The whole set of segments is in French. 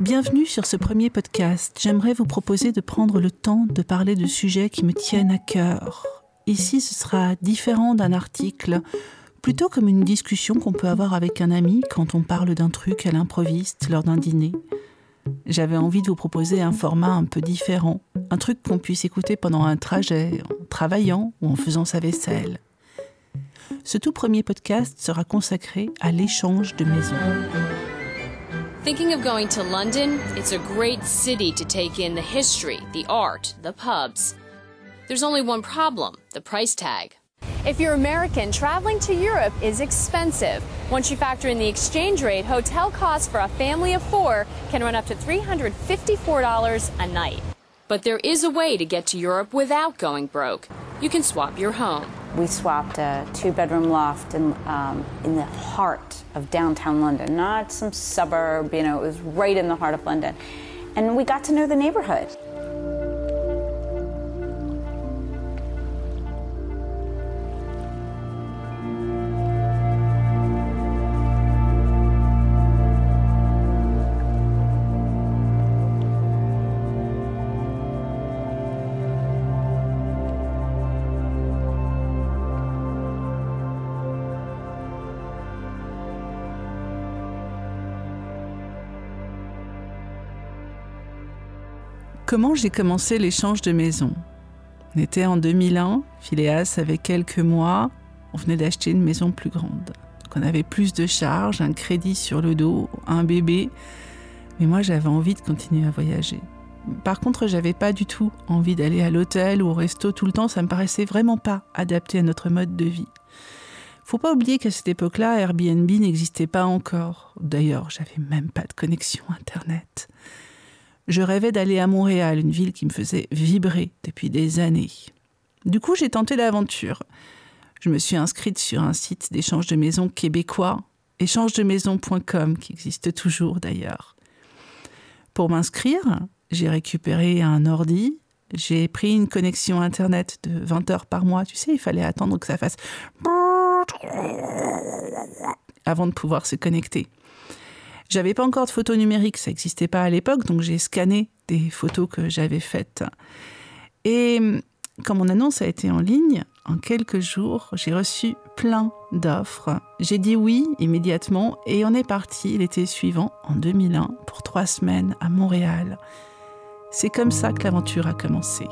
Bienvenue sur ce premier podcast. J'aimerais vous proposer de prendre le temps de parler de sujets qui me tiennent à cœur. Ici, ce sera différent d'un article, plutôt comme une discussion qu'on peut avoir avec un ami quand on parle d'un truc à l'improviste lors d'un dîner. J'avais envie de vous proposer un format un peu différent, un truc qu'on puisse écouter pendant un trajet, en travaillant ou en faisant sa vaisselle. Ce tout premier podcast sera consacré à l'échange de maisons. Thinking of going to London? It's a great city to take in the history, the art, the pubs. There's only one problem the price tag. If you're American, traveling to Europe is expensive. Once you factor in the exchange rate, hotel costs for a family of four can run up to $354 a night. But there is a way to get to Europe without going broke. You can swap your home. We swapped a two bedroom loft in, um, in the heart of downtown London, not some suburb, you know, it was right in the heart of London. And we got to know the neighborhood. Comment j'ai commencé l'échange de maisons On était en 2001, Phileas avait quelques mois, on venait d'acheter une maison plus grande. Donc on avait plus de charges, un crédit sur le dos, un bébé, mais moi j'avais envie de continuer à voyager. Par contre, j'avais pas du tout envie d'aller à l'hôtel ou au resto tout le temps, ça me paraissait vraiment pas adapté à notre mode de vie. Faut pas oublier qu'à cette époque-là, Airbnb n'existait pas encore. D'ailleurs, j'avais même pas de connexion internet. Je rêvais d'aller à Montréal, une ville qui me faisait vibrer depuis des années. Du coup, j'ai tenté l'aventure. Je me suis inscrite sur un site d'échange de maisons québécois, échange-de-maisons.com, qui existe toujours d'ailleurs. Pour m'inscrire, j'ai récupéré un ordi, j'ai pris une connexion internet de 20 heures par mois. Tu sais, il fallait attendre que ça fasse avant de pouvoir se connecter. J'avais pas encore de photos numériques, ça n'existait pas à l'époque, donc j'ai scanné des photos que j'avais faites. Et quand mon annonce a été en ligne, en quelques jours, j'ai reçu plein d'offres. J'ai dit oui immédiatement et on est parti l'été suivant, en 2001, pour trois semaines à Montréal. C'est comme ça que l'aventure a commencé.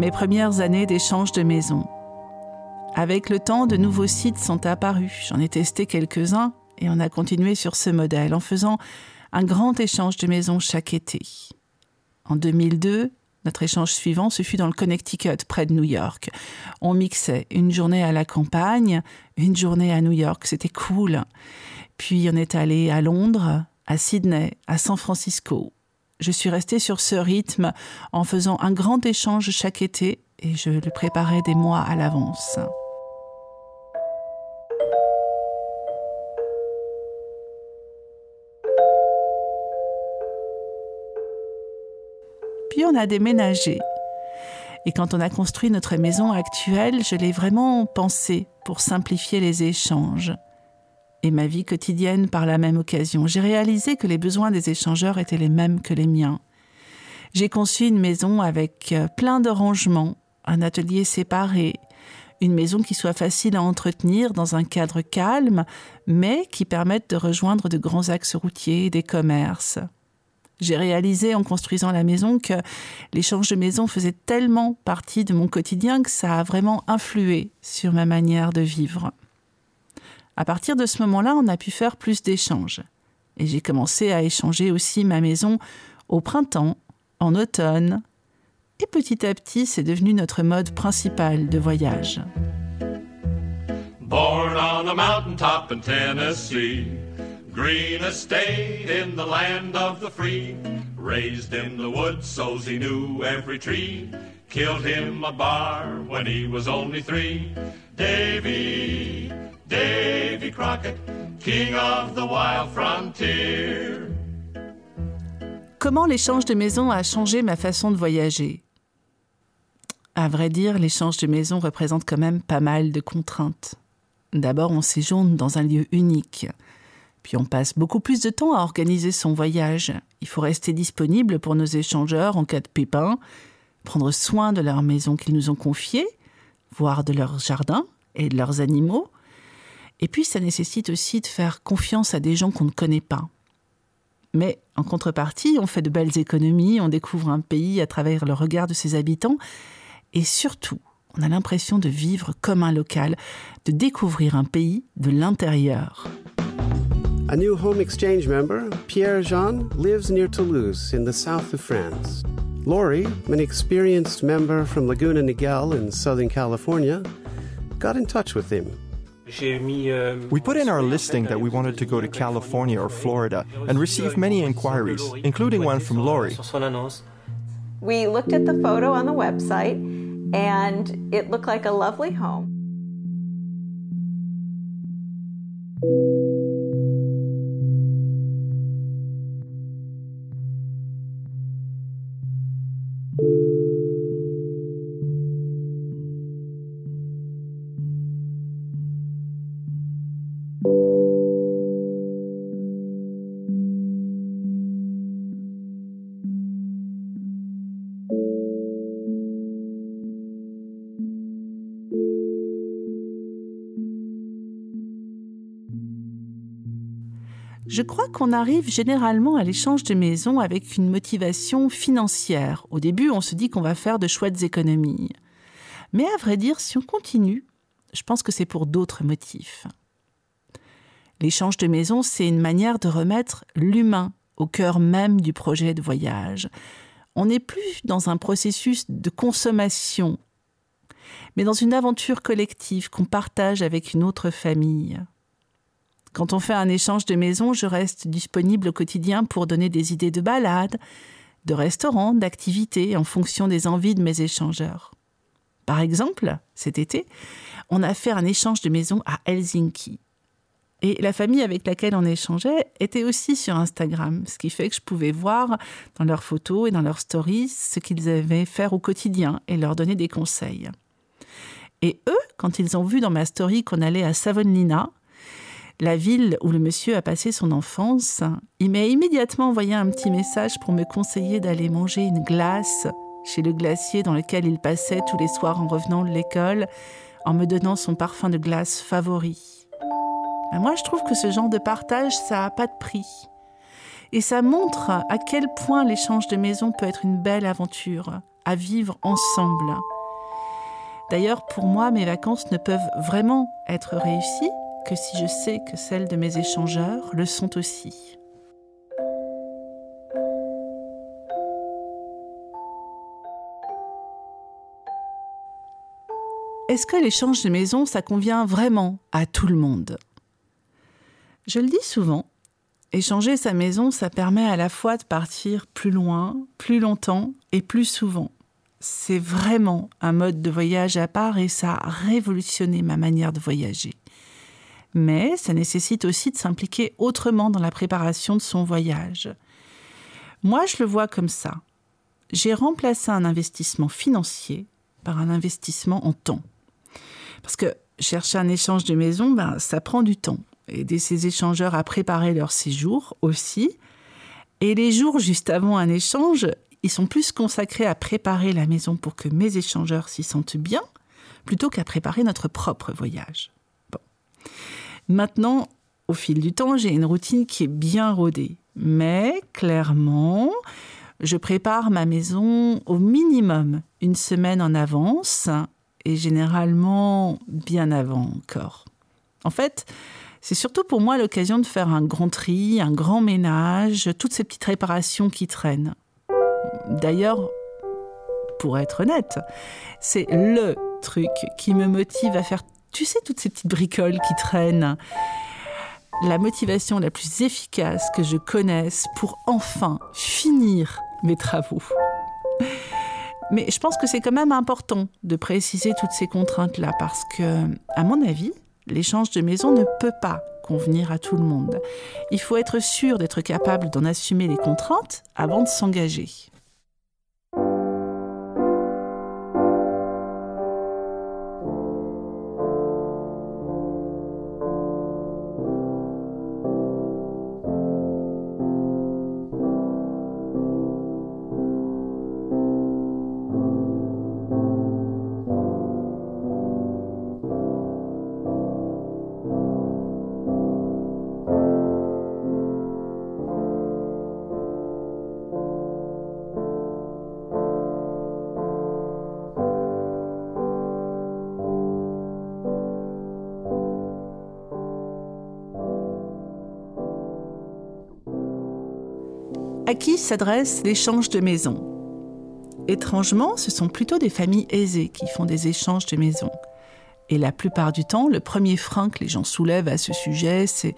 Mes premières années d'échange de maisons. Avec le temps, de nouveaux sites sont apparus. J'en ai testé quelques-uns et on a continué sur ce modèle en faisant un grand échange de maisons chaque été. En 2002, notre échange suivant, ce fut dans le Connecticut, près de New York. On mixait une journée à la campagne, une journée à New York, c'était cool. Puis on est allé à Londres, à Sydney, à San Francisco, je suis restée sur ce rythme en faisant un grand échange chaque été et je le préparais des mois à l'avance. Puis on a déménagé. Et quand on a construit notre maison actuelle, je l'ai vraiment pensé pour simplifier les échanges et ma vie quotidienne par la même occasion. J'ai réalisé que les besoins des échangeurs étaient les mêmes que les miens. J'ai conçu une maison avec euh, plein de rangements, un atelier séparé, une maison qui soit facile à entretenir dans un cadre calme, mais qui permette de rejoindre de grands axes routiers et des commerces. J'ai réalisé en construisant la maison que l'échange de maison faisait tellement partie de mon quotidien que ça a vraiment influé sur ma manière de vivre. À partir de ce moment-là, on a pu faire plus d'échanges. Et j'ai commencé à échanger aussi ma maison au printemps, en automne. Et petit à petit, c'est devenu notre mode principal de voyage. Born on a mountain top in Tennessee, green estate in the land of the free, raised in the woods so he knew every tree, killed him a bar when he was only three. Davy, Davy Crockett, king of the wild frontier. Comment l'échange de maisons a changé ma façon de voyager? À vrai dire, l'échange de maison représente quand même pas mal de contraintes. D'abord, on séjourne dans un lieu unique. Puis on passe beaucoup plus de temps à organiser son voyage. Il faut rester disponible pour nos échangeurs en cas de pépin, prendre soin de leur maison qu'ils nous ont confiée, voire de leur jardin et de leurs animaux. Et puis ça nécessite aussi de faire confiance à des gens qu'on ne connaît pas. Mais en contrepartie, on fait de belles économies, on découvre un pays à travers le regard de ses habitants, et surtout, on a l'impression de vivre comme un local, de découvrir un pays de l'intérieur. A new home exchange member, Pierre Jean, lives near Toulouse in the south of France. Laurie, an experienced member from Laguna Niguel in Southern California, got in touch with him. We put in our listing that we wanted to go to California or Florida and received many inquiries, including one from Lori. We looked at the photo on the website and it looked like a lovely home. Je crois qu'on arrive généralement à l'échange de maisons avec une motivation financière. Au début, on se dit qu'on va faire de chouettes économies. Mais à vrai dire, si on continue, je pense que c'est pour d'autres motifs. L'échange de maisons, c'est une manière de remettre l'humain au cœur même du projet de voyage. On n'est plus dans un processus de consommation, mais dans une aventure collective qu'on partage avec une autre famille. Quand on fait un échange de maison, je reste disponible au quotidien pour donner des idées de balades, de restaurants, d'activités en fonction des envies de mes échangeurs. Par exemple, cet été, on a fait un échange de maison à Helsinki. Et la famille avec laquelle on échangeait était aussi sur Instagram, ce qui fait que je pouvais voir dans leurs photos et dans leurs stories ce qu'ils avaient fait au quotidien et leur donner des conseils. Et eux, quand ils ont vu dans ma story qu'on allait à Savonlinna, la ville où le monsieur a passé son enfance, il m'a immédiatement envoyé un petit message pour me conseiller d'aller manger une glace chez le glacier dans lequel il passait tous les soirs en revenant de l'école, en me donnant son parfum de glace favori. moi, je trouve que ce genre de partage, ça n'a pas de prix. Et ça montre à quel point l'échange de maison peut être une belle aventure, à vivre ensemble. D'ailleurs, pour moi, mes vacances ne peuvent vraiment être réussies que si je sais que celles de mes échangeurs le sont aussi. Est-ce que l'échange de maison, ça convient vraiment à tout le monde? Je le dis souvent, échanger sa maison, ça permet à la fois de partir plus loin, plus longtemps et plus souvent. C'est vraiment un mode de voyage à part et ça a révolutionné ma manière de voyager mais ça nécessite aussi de s'impliquer autrement dans la préparation de son voyage. Moi, je le vois comme ça. J'ai remplacé un investissement financier par un investissement en temps. Parce que chercher un échange de maison, ben, ça prend du temps. Aider ces échangeurs à préparer leur séjour aussi. Et les jours juste avant un échange, ils sont plus consacrés à préparer la maison pour que mes échangeurs s'y sentent bien, plutôt qu'à préparer notre propre voyage. Maintenant, au fil du temps, j'ai une routine qui est bien rodée. Mais clairement, je prépare ma maison au minimum une semaine en avance et généralement bien avant encore. En fait, c'est surtout pour moi l'occasion de faire un grand tri, un grand ménage, toutes ces petites réparations qui traînent. D'ailleurs, pour être honnête, c'est le truc qui me motive à faire tu sais, toutes ces petites bricoles qui traînent. La motivation la plus efficace que je connaisse pour enfin finir mes travaux. Mais je pense que c'est quand même important de préciser toutes ces contraintes-là parce que, à mon avis, l'échange de maison ne peut pas convenir à tout le monde. Il faut être sûr d'être capable d'en assumer les contraintes avant de s'engager. À qui s'adresse l'échange de maison? Étrangement, ce sont plutôt des familles aisées qui font des échanges de maison. Et la plupart du temps, le premier frein que les gens soulèvent à ce sujet, c'est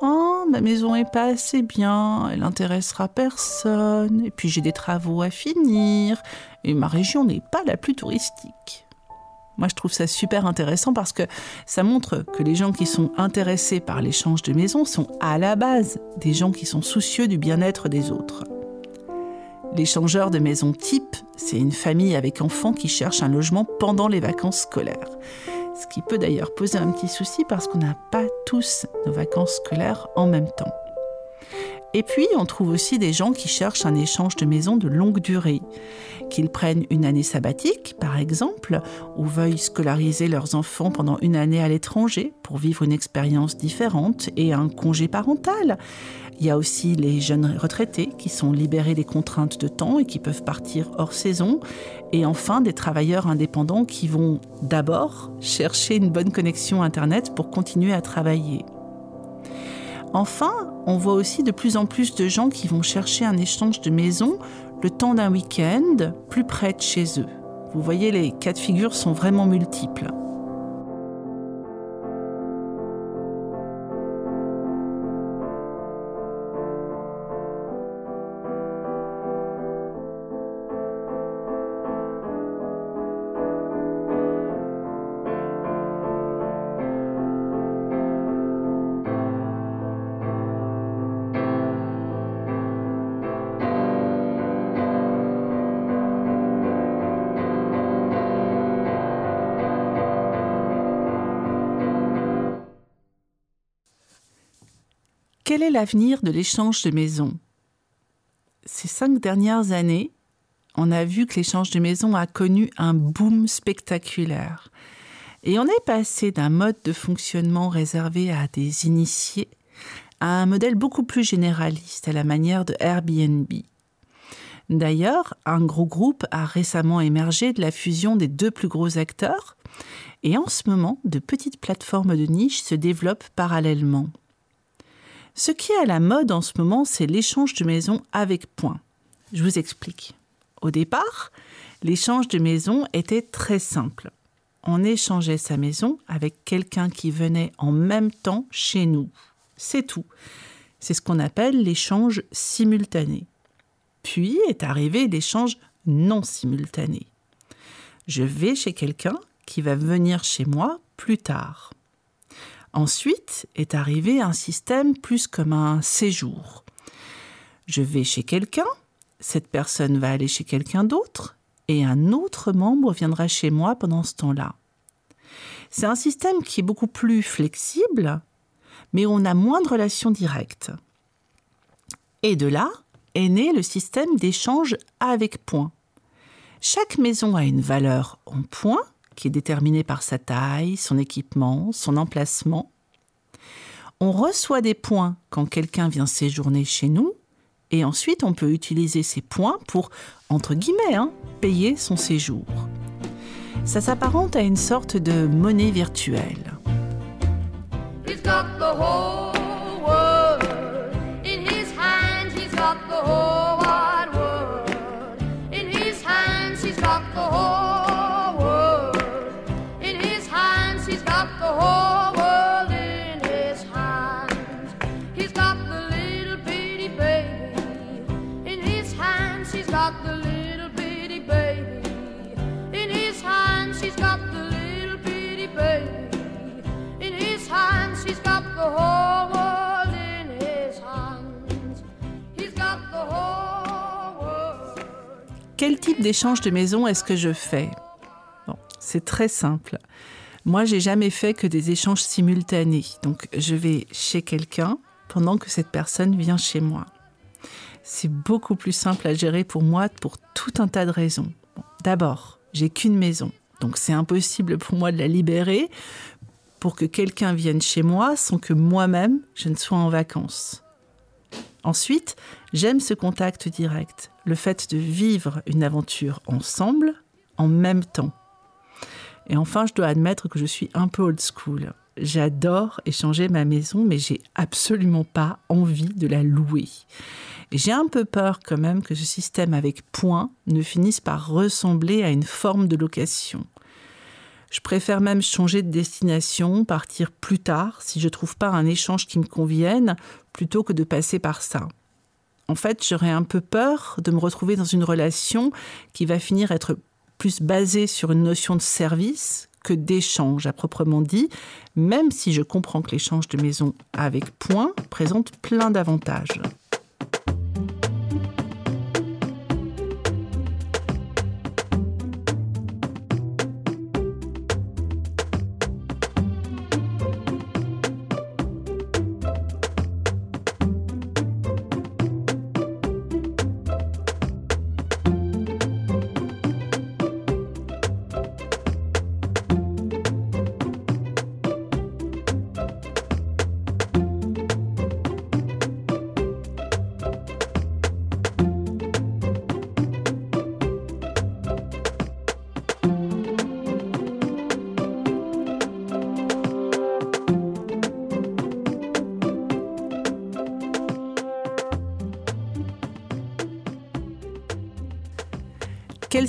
Oh, ma maison est pas assez bien, elle intéressera personne, et puis j'ai des travaux à finir, et ma région n'est pas la plus touristique. Moi, je trouve ça super intéressant parce que ça montre que les gens qui sont intéressés par l'échange de maisons sont à la base des gens qui sont soucieux du bien-être des autres. L'échangeur de maison type, c'est une famille avec enfants qui cherche un logement pendant les vacances scolaires. Ce qui peut d'ailleurs poser un petit souci parce qu'on n'a pas tous nos vacances scolaires en même temps. Et puis, on trouve aussi des gens qui cherchent un échange de maison de longue durée, qu'ils prennent une année sabbatique, par exemple, ou veuillent scolariser leurs enfants pendant une année à l'étranger pour vivre une expérience différente et un congé parental. Il y a aussi les jeunes retraités qui sont libérés des contraintes de temps et qui peuvent partir hors saison. Et enfin, des travailleurs indépendants qui vont d'abord chercher une bonne connexion Internet pour continuer à travailler. Enfin, on voit aussi de plus en plus de gens qui vont chercher un échange de maison le temps d'un week-end plus près de chez eux. Vous voyez, les cas de figure sont vraiment multiples. Quel est l'avenir de l'échange de maisons? Ces cinq dernières années, on a vu que l'échange de maisons a connu un boom spectaculaire. Et on est passé d'un mode de fonctionnement réservé à des initiés à un modèle beaucoup plus généraliste à la manière de Airbnb. D'ailleurs, un gros groupe a récemment émergé de la fusion des deux plus gros acteurs, et en ce moment, de petites plateformes de niche se développent parallèlement. Ce qui est à la mode en ce moment, c'est l'échange de maison avec points. Je vous explique. Au départ, l'échange de maison était très simple. On échangeait sa maison avec quelqu'un qui venait en même temps chez nous. C'est tout. C'est ce qu'on appelle l'échange simultané. Puis est arrivé l'échange non simultané. Je vais chez quelqu'un qui va venir chez moi plus tard. Ensuite est arrivé un système plus comme un séjour. Je vais chez quelqu'un, cette personne va aller chez quelqu'un d'autre, et un autre membre viendra chez moi pendant ce temps-là. C'est un système qui est beaucoup plus flexible, mais on a moins de relations directes. Et de là est né le système d'échange avec points. Chaque maison a une valeur en points qui est déterminé par sa taille, son équipement, son emplacement. On reçoit des points quand quelqu'un vient séjourner chez nous, et ensuite on peut utiliser ces points pour, entre guillemets, hein, payer son séjour. Ça s'apparente à une sorte de monnaie virtuelle. Type d'échange de maison est-ce que je fais? Bon, C'est très simple. Moi, j'ai jamais fait que des échanges simultanés. Donc, je vais chez quelqu'un pendant que cette personne vient chez moi. C'est beaucoup plus simple à gérer pour moi pour tout un tas de raisons. D'abord, j'ai qu'une maison, donc c'est impossible pour moi de la libérer pour que quelqu'un vienne chez moi sans que moi-même je ne sois en vacances. Ensuite, j'aime ce contact direct, le fait de vivre une aventure ensemble en même temps. Et enfin, je dois admettre que je suis un peu old school. j'adore échanger ma maison, mais j'ai absolument pas envie de la louer. J'ai un peu peur quand même que ce système avec points ne finisse par ressembler à une forme de location. Je préfère même changer de destination, partir plus tard si je ne trouve pas un échange qui me convienne, plutôt que de passer par ça. En fait, j'aurais un peu peur de me retrouver dans une relation qui va finir être plus basée sur une notion de service que d'échange à proprement dit, même si je comprends que l'échange de maison avec points présente plein d'avantages.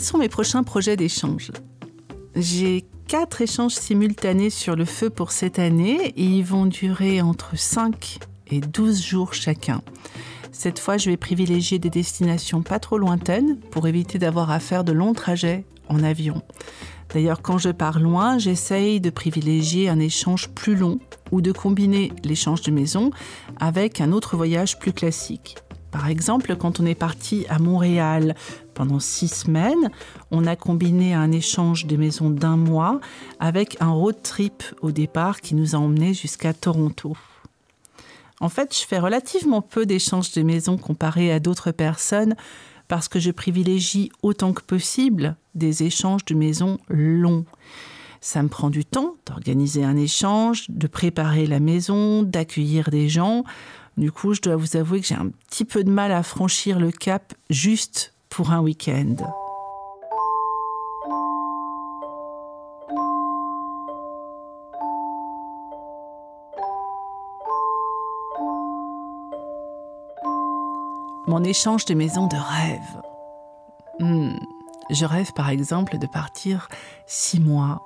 Sont mes prochains projets d'échange? J'ai quatre échanges simultanés sur le feu pour cette année et ils vont durer entre 5 et 12 jours chacun. Cette fois, je vais privilégier des destinations pas trop lointaines pour éviter d'avoir à faire de longs trajets en avion. D'ailleurs, quand je pars loin, j'essaye de privilégier un échange plus long ou de combiner l'échange de maison avec un autre voyage plus classique. Par exemple, quand on est parti à Montréal pendant six semaines, on a combiné un échange de maisons d'un mois avec un road trip au départ qui nous a emmenés jusqu'à Toronto. En fait, je fais relativement peu d'échanges de maisons comparé à d'autres personnes parce que je privilégie autant que possible des échanges de maisons longs. Ça me prend du temps d'organiser un échange, de préparer la maison, d'accueillir des gens. Du coup, je dois vous avouer que j'ai un petit peu de mal à franchir le cap juste pour un week-end. Mon échange de maison de rêve. Hmm. Je rêve par exemple de partir six mois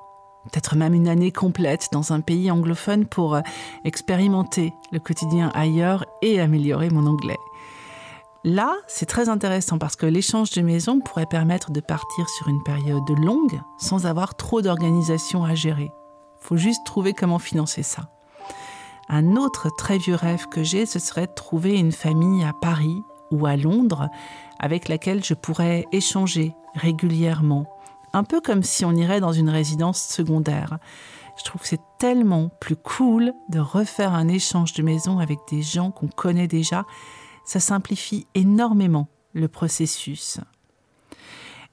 peut-être même une année complète dans un pays anglophone pour euh, expérimenter le quotidien ailleurs et améliorer mon anglais. Là, c'est très intéressant parce que l'échange de maison pourrait permettre de partir sur une période longue sans avoir trop d'organisation à gérer. Faut juste trouver comment financer ça. Un autre très vieux rêve que j'ai, ce serait de trouver une famille à Paris ou à Londres avec laquelle je pourrais échanger régulièrement un peu comme si on irait dans une résidence secondaire. Je trouve que c'est tellement plus cool de refaire un échange de maison avec des gens qu'on connaît déjà. Ça simplifie énormément le processus.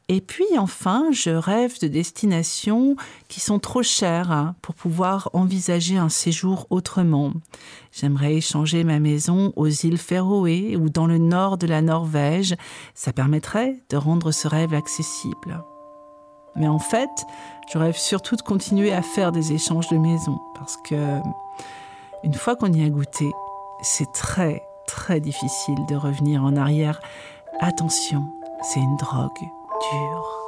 Et puis enfin, je rêve de destinations qui sont trop chères hein, pour pouvoir envisager un séjour autrement. J'aimerais échanger ma maison aux îles Féroé ou dans le nord de la Norvège. Ça permettrait de rendre ce rêve accessible. Mais en fait, je rêve surtout de continuer à faire des échanges de maison parce que une fois qu'on y a goûté, c'est très très difficile de revenir en arrière. Attention, c'est une drogue dure.